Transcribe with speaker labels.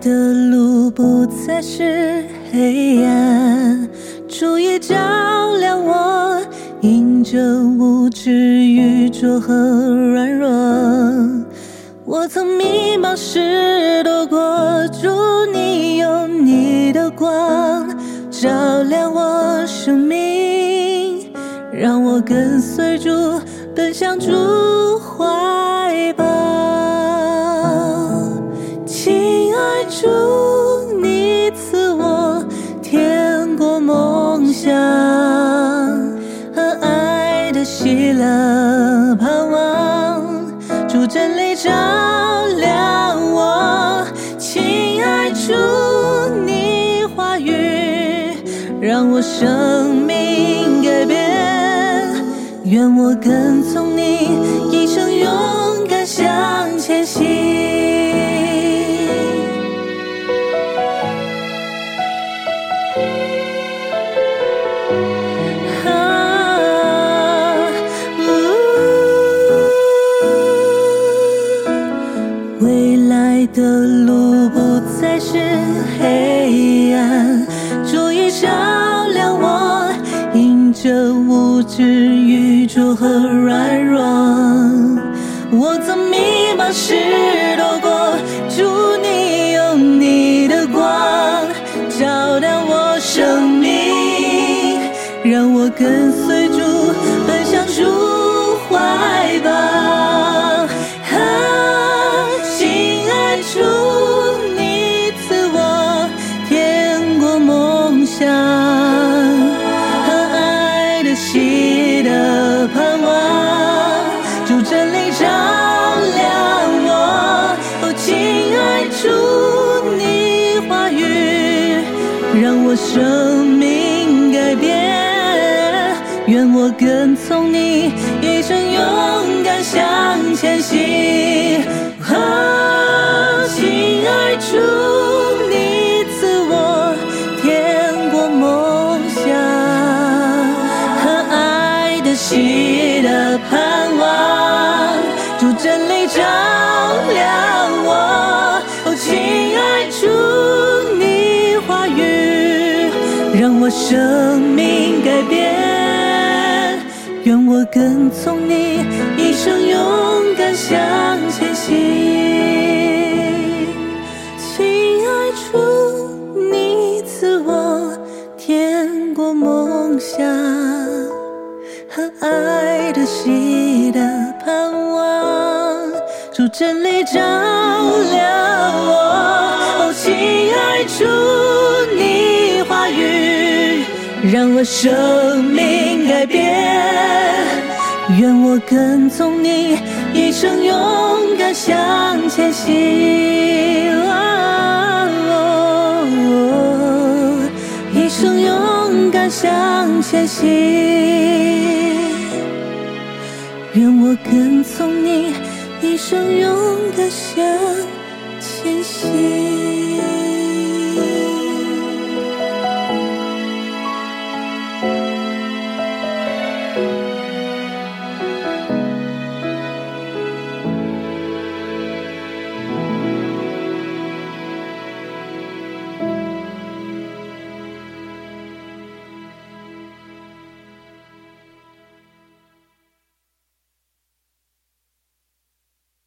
Speaker 1: 的路不再是黑暗，注意照亮我，迎着无知愚拙和软弱。我曾迷茫时躲过，祝你用你的光照亮我生命，让我跟随主奔向主怀抱。主，你赐我天国梦想和爱的喜乐盼望，主真理照亮我。亲爱主，你话语让我生命改变，愿我跟从你，一生勇敢向前行。无知愚拙和软弱。我曾迷茫时躲过，祝你用你的光照亮我生命，让我跟随盼望，主真理照亮我。哦，亲爱主，你话语让我生命改变。愿我跟从你，一生勇敢向前行。啊，亲爱主，爱的喜的盼望，主真理照亮我。哦，亲爱主，你话语让我生命改变。愿我跟从你，一生勇敢向前行。亲爱主，爱的喜的盼望，主真理照亮我。哦，亲爱主，你话语让我生命改变。愿我跟从你，一生勇敢向前行。哦一生勇敢向前行。愿我跟从你，一生勇敢向前行。